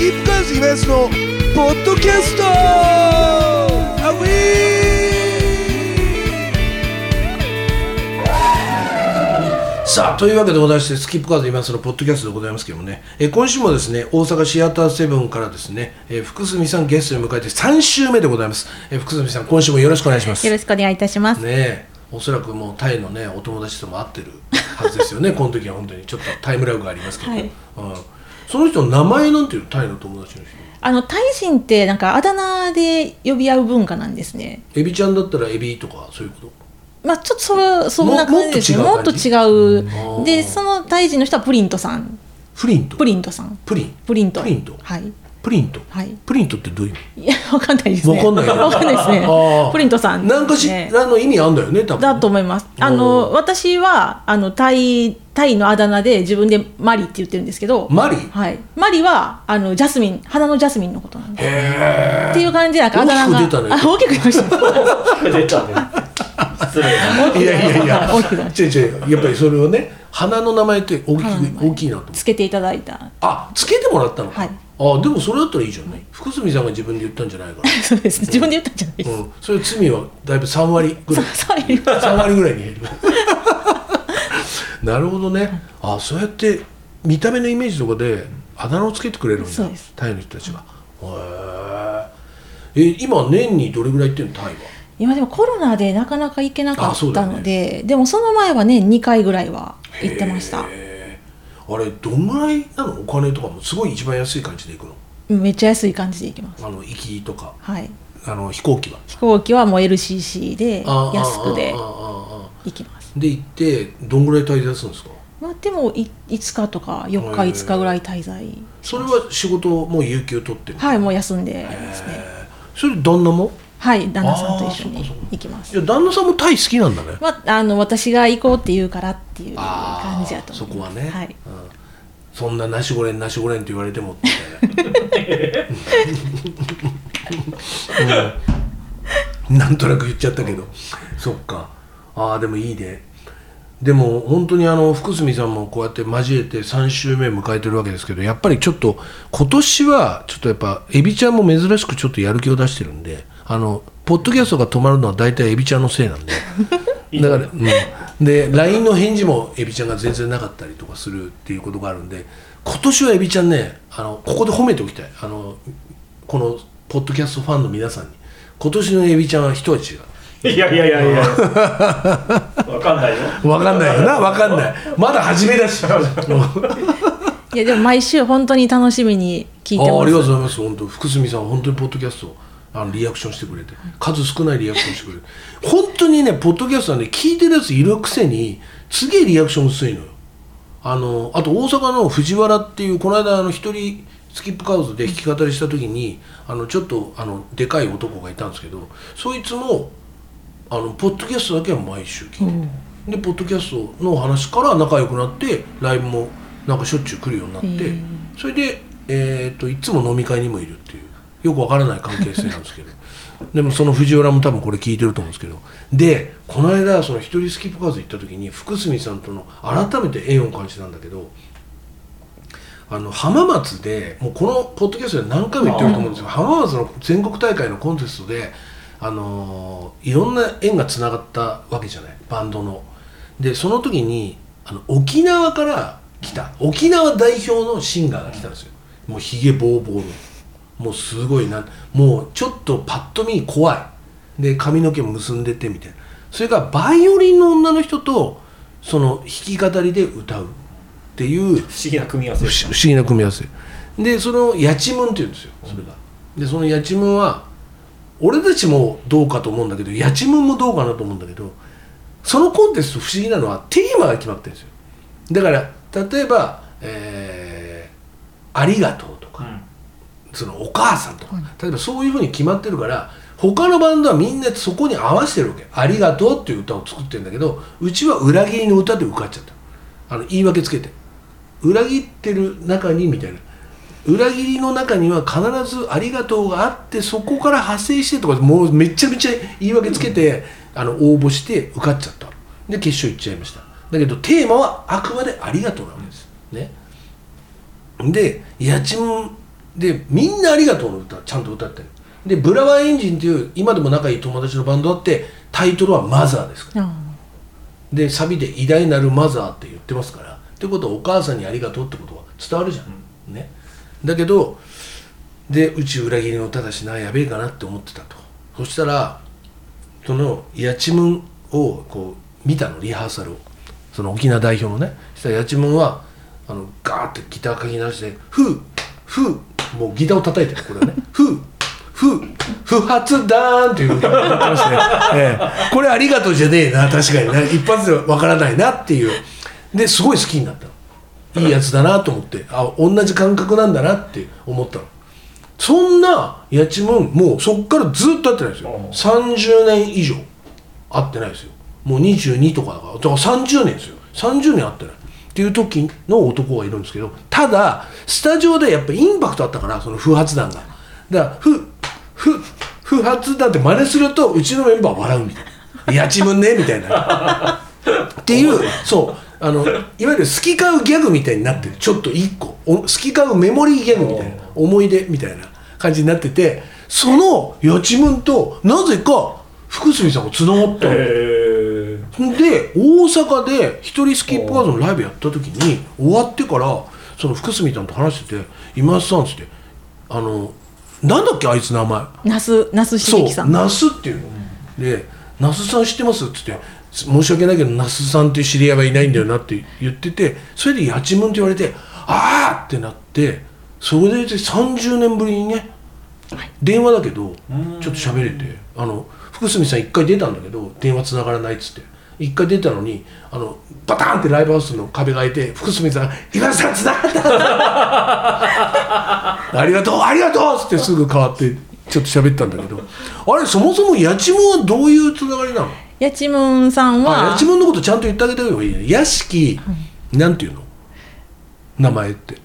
キープカーズイベントのポッドキャスト。アウさあというわけでございましてスキップカーズ今そのポッドキャストでございますけどもね、えー今週もですね大阪シアターセブンからですね、えー福住さんゲストに迎えて3週目でございます、えー福住さん今週もよろしくお願いします。よろしくお願いいたします。ねえおそらくもうタイのねお友達とも会ってるはずですよね。この時は本当に。ちょっとタイムラグがありますけど、はい。うん、その人の名前なんていうのタイの友達の人？あのタイ人ってなんかあだ名で呼び合う文化なんですね。エビちゃんだったらエビとかそういうこと？まあちょっとそれそんな感じですね。ももっと違うでそのタイ人の人はプリントさん。プリント？プリントさん。プリン？プリント。プリント？はい。プリント、はい。プリントってどういう意いやわかんないですね。わかんないよ。わかんないですね。ああ。プリントさん、味なんかしね。らの意味あんだよね多分だと思います。あうのん私はあのタイタイのあだ名で自分でマリって言ってるんですけど、マリ？はい。マリはあのジャスミン花のジャスミンのことなんで。へっていう感じでなんかあだ名が。大きく出たね。あ大きく出ました。出たね。失礼いやいやいや。違う違う。やっぱりそれをね花の名前って大き花の名前。く大きいなと思ってつけていただいた。あつけてもらったのはいあでもそれだったらいいじゃんね福住さんが自分で言ったんじゃないから。そうです。自分で言ったんじゃないです。うん、それ罪はだいぶ3割ぐらい。そうそうい。う3割ぐらいに減る。なるほどね。あそうやって見た目のイメージとかであだ名をつけてくれるんだ。そうです。タイの人たちがへええ今年にどれぐらい行ってんの？タイは。今でもコロナでなかなか行けなかったあそうだよね。ので、でもその前は年2回ぐらいは行ってました。へえあれどんぐらいなの？お金とかもすごい一番安い感じで行くの？うんめっちゃ安い感じで行きます。あの行きとか。はい。あの飛行機は？飛行機はもう LCC で安くで行きます。で行ってどんぐらい滞在するんですか？まあでもい5日とか4日へえ5日ぐらい滞在それは仕事もう有給取ってるはいもう休んでますね。それで旦那も？はい旦那さんと一緒に行きます。い。や旦那さんもタイ好きなんだね。まああの私が行こうって言うからっていう感じだとそ思います。こはね、はい。うん、そんななしごれんなしごれんって言われてもみたいな、うん、なんとなく言っちゃったけど。そっか。ああでもいいね。でも本当にあの福住さんもこうやって交えて3週目迎えてるわけですけどやっぱりちょっと今年はちょっとやっぱエビちゃんも珍しくちょっとやる気を出してるんであのポッドキャストが止まるのは大体エビちゃんのせいなんで。だから、うん、で LINE の返事もエビちゃんが全然なかったりとかするっていうことがあるんで今年はエビちゃんねあのここで褒めておきたい。あのこのポッドキャストファンの皆さんに。今年のエビちゃんは一味違う。いやいやいやいや。わかんないよ。わかんないよな。わかんない。まだ初めだし。いやでも毎週本当に楽しみに聞いてます。あありがとうございます。本当福住さん本当にポッドキャストあのリアクションしてくれて。数少ないリアクションしてくれる本当にねポッドキャストはね聞いてるやついるくせにすげえリアクション薄いのよ。あのあと大阪の藤原っていうこの間あの一人スキップカウズで弾き語りした時にあのちょっとあのでかい男がいたんですけどそいつもあのポッドキャストだけは毎週聞いてる、でポッドキャストの話から仲良くなってライブもなんかしょっちゅう来るようになって、それで、えー、といつも飲み会にもいるよくわからない関係性なんですけど。でもその藤原も多分これ聞いてると思うんですけど。でこの間その一人スキップカーズ行った時に福住さんとの改めて縁を感じたんだけどあの浜松でもうこのポッドキャストで何回も言ってると思うんですけど浜松の全国大会のコンテストで、あのーいろんな縁がつながったわけじゃない。バンドの。でその時にあの沖縄から来た沖縄代表のシンガーが来たんですよ。もうひげぼうぼうのもうすごいな。もうちょっとパッと見怖い。で髪の毛も結んでてみたいな。それからバイオリンの女の人とその弾き語りで歌う。っていう不思議な組み合わせ。不。思議な組み合わせ。でそのやちむんっていうんですよそれが。でそのやちむんは俺たちもどうかと思うんだけどやちむんもどうかなと思うんだけどそのコンテスト不思議なのはテーマが決まってるんですよ。だから例えば、えーありがとう」そのお母さんと。か、例えばそういうふうに決まってるから他のバンドはみんなそこに合わせてるわけ「ありがとう」っていう歌を作ってるんだけどうちは裏切りの歌で受かっちゃった。あの言い訳つけて。裏切ってる中にみたいな。裏切りの中には必ず「ありがとう」があってそこから派生してとかもうめちゃめちゃ言い訳つけて、あの応募して受かっちゃった。で決勝行っちゃいました。だけどテーマはあくまで「ありがとう」なわけです。ね。でやちむんでみんな「ありがとう」の歌ちゃんと歌ってるでブラワーエンジンっていう今でも仲いい友達のバンドあってタイトルは「マザー」ですから。あでサビで「偉大なるマザー」って言ってますから。ってことはお母さんにありがとうってことは伝わるじゃん、ね。だけどでうち裏切りの歌だしなやべえかなって思ってたと。そしたらそのやちむんをこう見たのリハーサルを。その沖縄代表のね。そしたらやちむんはあのガーってギターかき直して「ふうふう」もうギターを叩いてるこれはね「ふう。ふう。不発弾っていう歌を歌ってまして、ええ。これありがとうじゃねえな確かにね一発ではわからないなっていう。ですごい好きになったの。いいやつだなと思って。あ同じ感覚なんだなって思ったの。そんなやちむんもうそっからずっと会ってないですよ。うん30年以上会ってないですよ。もう22とかだから。だから30年ですよ。30年会ってないっていう時の男がいるんですけどただスタジオでやっぱインパクトあったからその不発弾が。だからふふ不発弾って真似するとうちのメンバー笑うみたいな。やちむねみたいな。っていうそう。あのいわゆる好き買うギャグみたいになってる。ちょっと一個。好き買うメモリーギャグみたいな。思い出みたいな感じになっててそのやちむんとなぜか福住さんがつながったの。で大阪で一人スキップカードのライブやった時に終わってからその福住さんと話してて「今田さん」っつって「あのなんだっけあいつ名前」那須那須そう茂樹さん那須っていうの、で「那須さん知ってます?」っつって「申し訳ないけど那須さんっていう知り合いはいないんだよな」って言っててそれで「やちむん」って言われて「ああ!」ってなってそれで30年ぶりにね電話だけどちょっと喋れてあの福住さん一回出たんだけど電話つながらないっつって一回出たのにあのバターンってライブハウスの壁が開いて福住さん「今田さんつながった!」ありがとうありがとう!」っつってすぐ変わってちょっと喋ったんだけど。あれそもそもやちむんはどういうつながりなの？やちむんさんはあやちむんのことちゃんと言ってあげた方がいいね屋敷、なんていうの？名前って。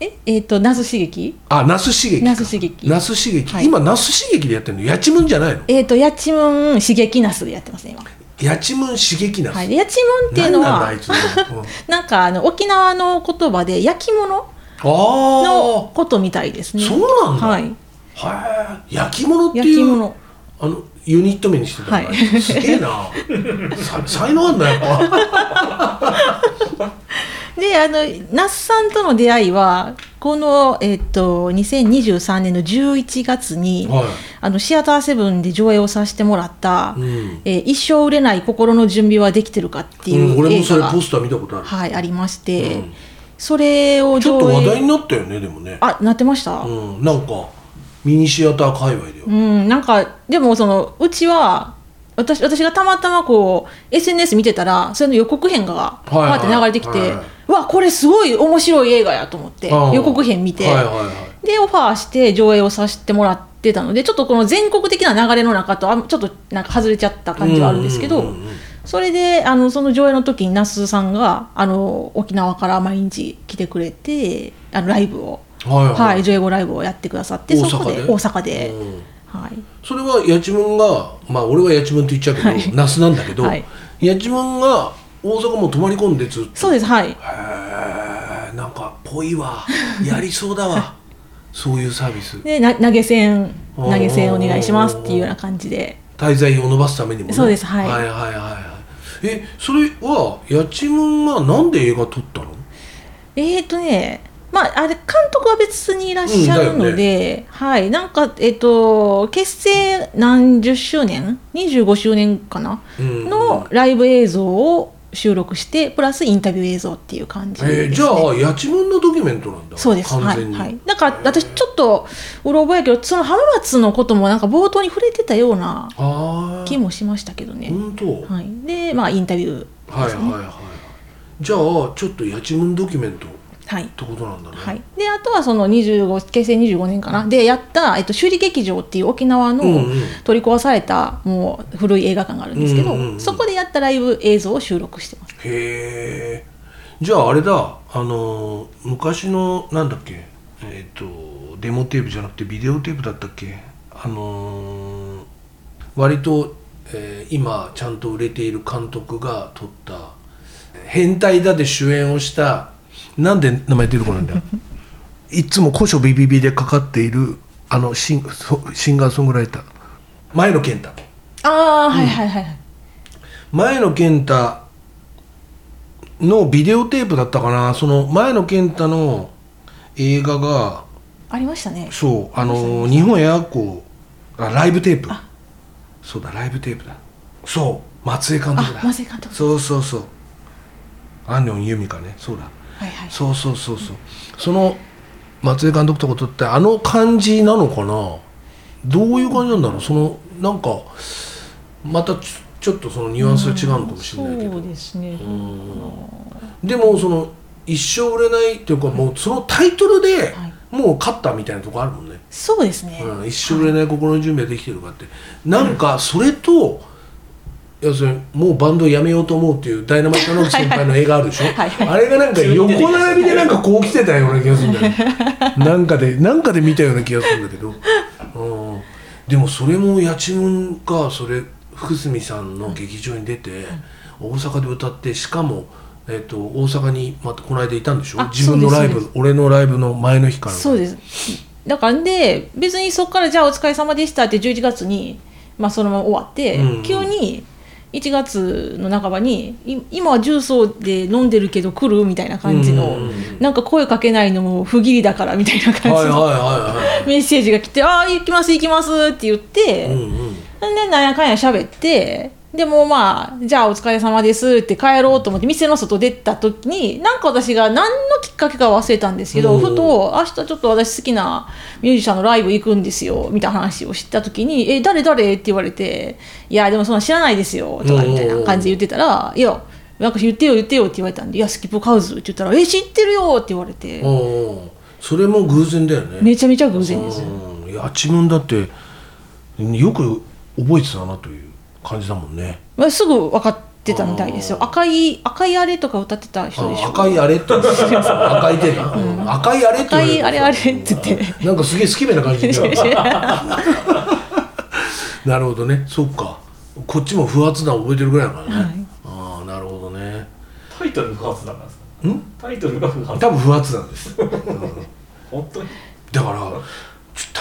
ええっ、と那須茂樹？あ那須茂樹か。那須茂樹。那須茂樹、はい。今那須茂樹でやってるの？やちむんじゃないの？えっ、とやちむん茂樹那須でやってますね今やちむん刺激な。はい。でやちむんっていうのは何なん なんかあの沖縄の言葉で焼き物あのことみたいですね。そうなんだ。はい。はい焼き物っていうあのユニット名にしてたの、はい。すげえな。さ才能あんだやっぱであの那須さんとの出会いはこの、えっと2023年の11月に、はい。あのシアターセブンで上映をさせてもらった「うん。えー一生売れない心の準備はできてるか」っていううん、俺も映画。が、それポスター見たことある、はい、ありまして、うん。それをちょっと話題になったよねでもね。あなってました、うんなんかミニシアター界隈でよ、うん、なんかでもそのうちは私私がたまたまこう SNS 見てたらそれの予告編がはいはい。パーって流れてきて、はい。はいうわこれすごい面白い映画やと思ってうん予告編見て、はいはいはい。でオファーして上映をさせてもらってたのでちょっとこの全国的な流れの中とあちょっとなんか外れちゃった感じはあるんですけど、うんうんうんうん。それであのその上映の時に那須さんがあの沖縄から毎日来てくれてあのライブを、はいはい。はい、上映後ライブをやってくださってそこでで大阪で、うんはい、それはやちむんがまあ俺はやちむんって言っちゃうけど、はい。那須なんだけど、はい。やちむんが大阪も泊まり込んでずっとそうですはい。へえなんかぽいわ。やりそうだわ。そういうサービス。でな投げ銭投げ銭お願いしますっていうような感じで。滞在費を伸ばすためにもね。そうですはい。はいはいはいはい。えそれはやちむんがなんで映画撮ったの？えーとねまああれ監督は別にいらっしゃるので、はい。なんかえっ、と結成何十周年？25周年かな、うんのライブ映像を収録してプラスインタビュー映像っていう感じです、ね。えーじゃあやちむんのドキュメントなんだ。そうです。完全に、はい。はい、だから私ちょっとうろ覚えやけどその浜松のこともなんか冒頭に触れてたような気もしましたけどね、本当、はい、でまあインタビューはいはいはいじゃあちょっとやちむんドキュメントっはい。てことなんだね、はい、であとはその25結成25年かな。でやった、えっと、首里劇場っていう沖縄のうんうん。取り壊されたもう古い映画館があるんですけど、うんうんうんそこでやったライブ映像を収録してます。へえじゃああれだあのー昔のなんだっけえっ、とデモテープじゃなくてビデオテープだったっけ？あのー割と、えー今ちゃんと売れている監督が撮った「変態だ」で主演をしたなんで名前出てこないんだよ。いつも古書ビビビでかかっているあのシンそシンガーソングライター。前野健太。ああはいはいはいはい。前野健太のビデオテープだったかな。その前野健太の映画がありましたね。そうあの日本エアコーあライブテープ。そうだライブテープだ。そう松江監督だ。あ松井監督。そうそうそう。アンニョンユミカね。そうだはいはい。そうそうそうそう。その松江監督とか撮ってあの感じなのかな？どういう感じなんだろう？そのなんかまたちょっとそのニュアンスが違うのかもしれないけど。そうですね。でもその一生売れないっていうかもうそのタイトルではい。もう勝ったみたいなとこあるもんね、そうですね、うん、一生売れない心の準備はできてるかって。なんかそれと要するにもうバンドをやめようと思うっていうダイナマイトの先輩の映画あるでしょ？はいはい。あれがなんか横並びでなんかこう来てたような気がするんだよねなんかでなんかで見たような気がするんだけど、うん、でもそれも八千文がそれ福住さんの劇場に出て大阪で歌ってしかも、えっと大阪にまたこの間いたんでしょ？あ自分のライブ俺のライブの前の日から。そうです。だからで別にそこからじゃあお疲れ様でしたって11月に、まあ、そのまま終わって、うんうん。急に1月の半ばにい今は重曹で飲んでるけど来るみたいな感じの、なんか声かけないのも不義理だからみたいな感じの、メッセージが来て「ああ行きます行きます」って言って、はいうんうん。でなんやかんや喋ってでもうまあじゃあお疲れ様ですって帰ろうと思って店の外出た時になんか私が何のきっかけか忘れたんですけど、うん。ふと明日ちょっと私好きなミュージシャンのライブ行くんですよみたいな話をした時に「え誰誰?」って言われて「いやでもそんな知らないですよ」とかみたいな感じで言ってたら「いやなんか言ってよ言ってよ」って言われたんで「いやスキップカウズ」って言ったら「え知ってるよ」って言われて。それも偶然だよね。めちゃめちゃ偶然です。うん。八千文だってよく覚えてたなという感じだもんね。まあ、すぐ分かってたみたいですよ。赤い赤いあれとか歌ってた人でしょ。あ赤いあれって赤い手な、うん。赤いあれって赤言われるいあれあれって言って。なんかすげえスケベな感じでなる。ほどね。そっか。こっちも不発弾覚えてるぐらいだからね、はい。ああなるほどね。タイトル不発なんですか？ん？タイトルが不発多分不発弾です、うん。本当に？だから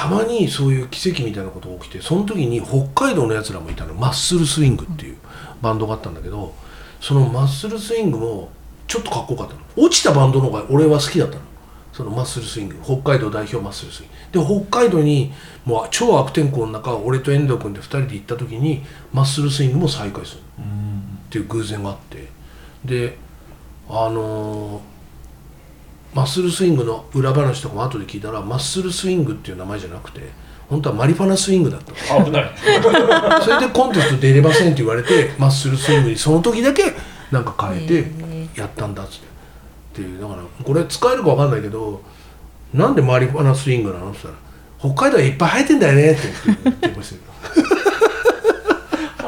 たまにそういう奇跡みたいなことが起きてその時に北海道のやつらもいたの。マッスルスイングっていうバンドがあったんだけどそのマッスルスイングもちょっとかっこよかったの。落ちたバンドの方が俺は好きだったの。そのマッスルスイング。北海道代表マッスルスイング。で北海道にもう超悪天候の中俺と遠藤君で2人で行った時にマッスルスイングも再開するっていう偶然があって。であのーマッスルスイングの裏話とかも後で聞いたらマッスルスイングっていう名前じゃなくて本当はマリファナスイングだったの。危ない。それでコンテスト出れませんって言われてマッスルスイングにその時だけなんか変えてやったんだっつって。っていうだからこれ使えるか分かんないけどなんでマリファナスイングなのって言ったら北海道はいっぱい生えてんだよねって言ってましたよ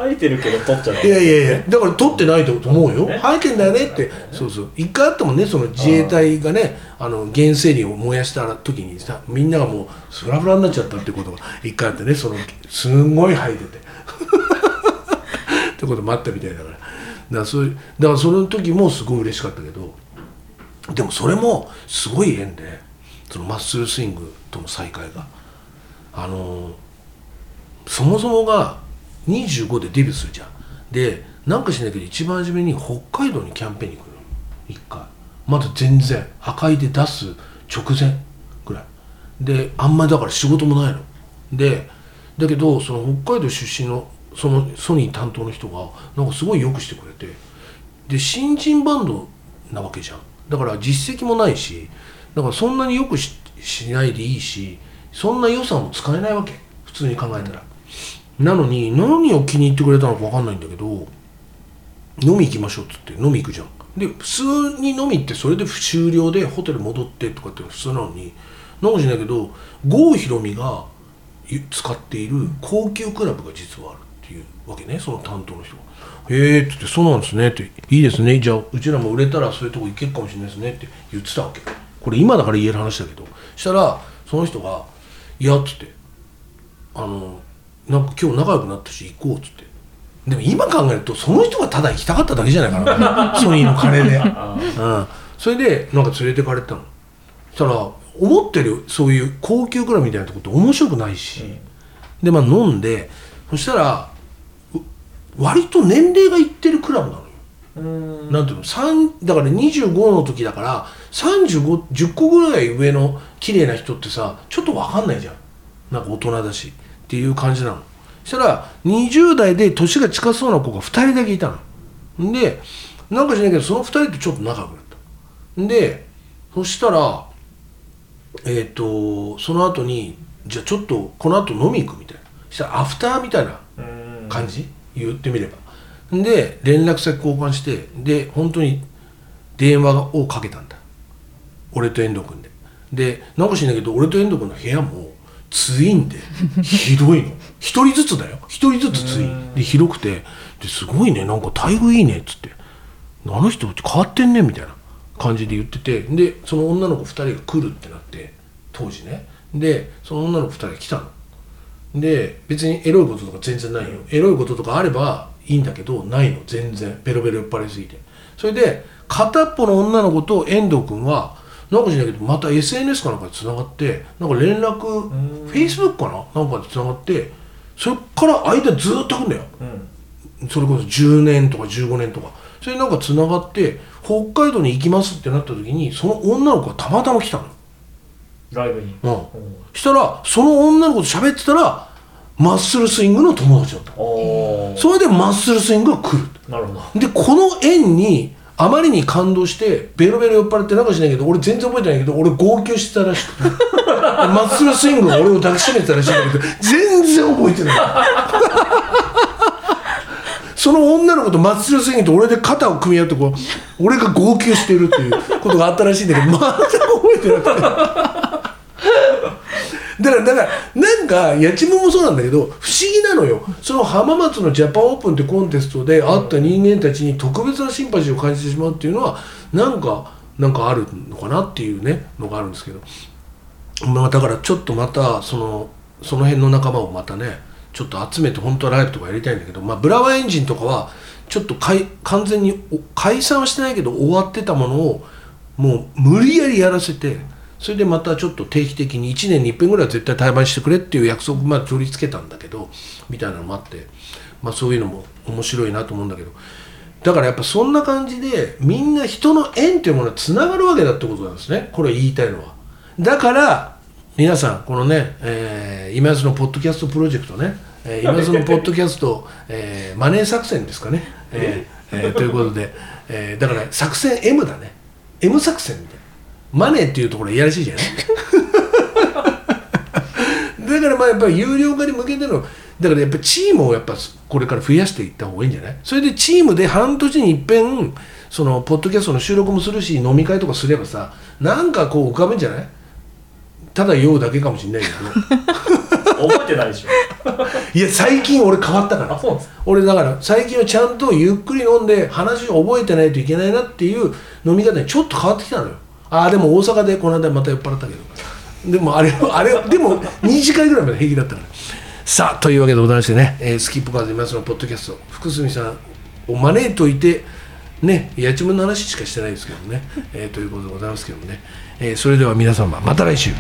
生えてるけど取っちゃういやいやいやだから取ってないと思うよ。え？生えてんだよねって。そうそう。一回あったもんねその自衛隊がねあの原生林を燃やした時にさみんながもうフラフラになっちゃったってことが一回あってねそのすんごい生えてて。ってこともあったみたいだから。だからそういうだからその時もすごい嬉しかったけどでもそれもすごい縁でそのマッスルスイングとの再会が。あのそもそもが25でデビューするじゃん。でなんかしないけど一番初めに北海道にキャンペーンに来るの。一回。まだ全然。赤いで出す直前。ぐらい。であんまりだから仕事もないの。でだけどその北海道出身のそのソニー担当の人がなんかすごいよくしてくれて。で新人バンドなわけじゃん。だから実績もないしだからそんなによくししないでいいしそんな予算も使えないわけ。普通に考えたら、なのに何を気に入ってくれたのか分かんないんだけど飲み行きましょうっつって飲み行くじゃん。で普通に飲みってそれで終了でホテル戻ってとかって普通なのになんかしないけど郷ひろみが使っている高級クラブが実はあるっていうわけねその担当の人が「へえ」っつって「そうなんですね」って「いいですねじゃあうちらも売れたらそういうとこ行けるかもしれないですね」って言ってたわけ。これ今だから言える話だけど。したらその人が「いや」っつってあのなんか今日仲良くなったし行こうっつって。でも今考えるとその人がただ行きたかっただけじゃないかな。ソニーの金で、うん、それでなんか連れてかれてたの。そしたら思ってるそういう高級クラブみたいなとこって面白くないし、でまあ飲んでそしたらう割と年齢がいってるクラブなのよ。うん。なんていうの3だから25の時だから3510個ぐらい上の綺麗な人ってさちょっと分かんないじゃん。なんか大人だしっていう感じなの。そしたら20代で年が近そうな子が2人だけいたの。でなんかしないけどその2人とちょっと仲良くなった。でそしたらえっ、とその後にじゃあちょっとこの後飲み行くみたいな。そしたらアフターみたいな感じ？言ってみれば。で連絡先交換してで本当に電話をかけたんだ。俺と遠藤君で。でなんか知んないけど俺と遠藤君の部屋もツインで。ひどいの。一人ずつだよ。一人ずつツイン。で広くて。ですごいね。なんか待遇いいね。っつって。あの人変わってんねみたいな感じで言ってて。でその女の子2人が来るってなって。当時ね。でその女の子2人が来たの。で別にエロいこととか全然ないよ。エロいこととかあればいいんだけどないの。全然。ベロベロ酔っ払いすぎて。それで片っぽの女の子と遠藤君はなんかしないけどまた SNS かなんかでつながってなんか連絡ん。Facebook かななんかでつながってそっから間ずっと来んだよ。うん。それこそ10年とか15年とか。それでなんかつながって北海道に行きますってなった時にその女の子がたまたま来たの。ライブに。うん。したらその女の子と喋ってたらマッスルスイングの友達だった。それでマッスルスイングが来る。なるほど。でこの縁にあまりに感動してベロベロ酔っ払ってなんかしないけど俺全然覚えてないけど俺号泣してたらしくて。マッスルスイングが俺を抱きしめてたらしいんだけど全然覚えてない。その女の子とマッスルスイングと俺で肩を組み合ってこう俺が号泣してるっていうことがあったらしいんだけど全く覚えてなくてだからだからなんかやちむもそうなんだけど不思議なのよ。その浜松のジャパンオープンってコンテストで会った人間たちに特別なシンパシーを感じてしまうっていうのはなんかなんかあるのかなっていうねのがあるんですけど。まあだからちょっとまたそのその辺の仲間をまたねちょっと集めて本当はライブとかやりたいんだけど、まあ、ブラワーエンジンとかはちょっとかい完全に解散はしてないけど終わってたものをもう無理やりやらせてそれでまたちょっと定期的に1年に一遍ぐらいは絶対対バンしてくれっていう約束まで取り付けたんだけどみたいなのもあって、まあ、そういうのも面白いなと思うんだけど。だからやっぱそんな感じでみんな人の縁というものはつながるわけだってことなんですね。これ言いたいのは。だから皆さんこのね、えー今安のポッドキャストプロジェクトね、えー 今安のポッドキャスト、えーマネー作戦ですかね、えーえーということで、えーだから作戦 M だね。M 作戦みたいなマネーっていうところいやらしいじゃない？だからまあやっぱり有料化に向けてのだからやっぱチームをやっぱこれから増やしていった方がいいんじゃない？それでチームで半年に一遍そのポッドキャストの収録もするし飲み会とかすればさなんかこう浮かべんじゃない？ただ酔うだけかもしれないけど。覚えてないでしょ。いや最近俺変わったから。あそうなんですか？俺だから最近はちゃんとゆっくり飲んで話を覚えてないといけないなっていう飲み方にちょっと変わってきたのよああでも大阪でこの間また酔っ払ったけど。でもあれあれでも2時間ぐらいまで平気だったから。さあというわけでございましてね、えースキップカーズ今そのポッドキャスト。福住さんを招いといてねやちむの話しかしてないですけどね、えーということでございますけどもね、えーそれでは皆様また来週。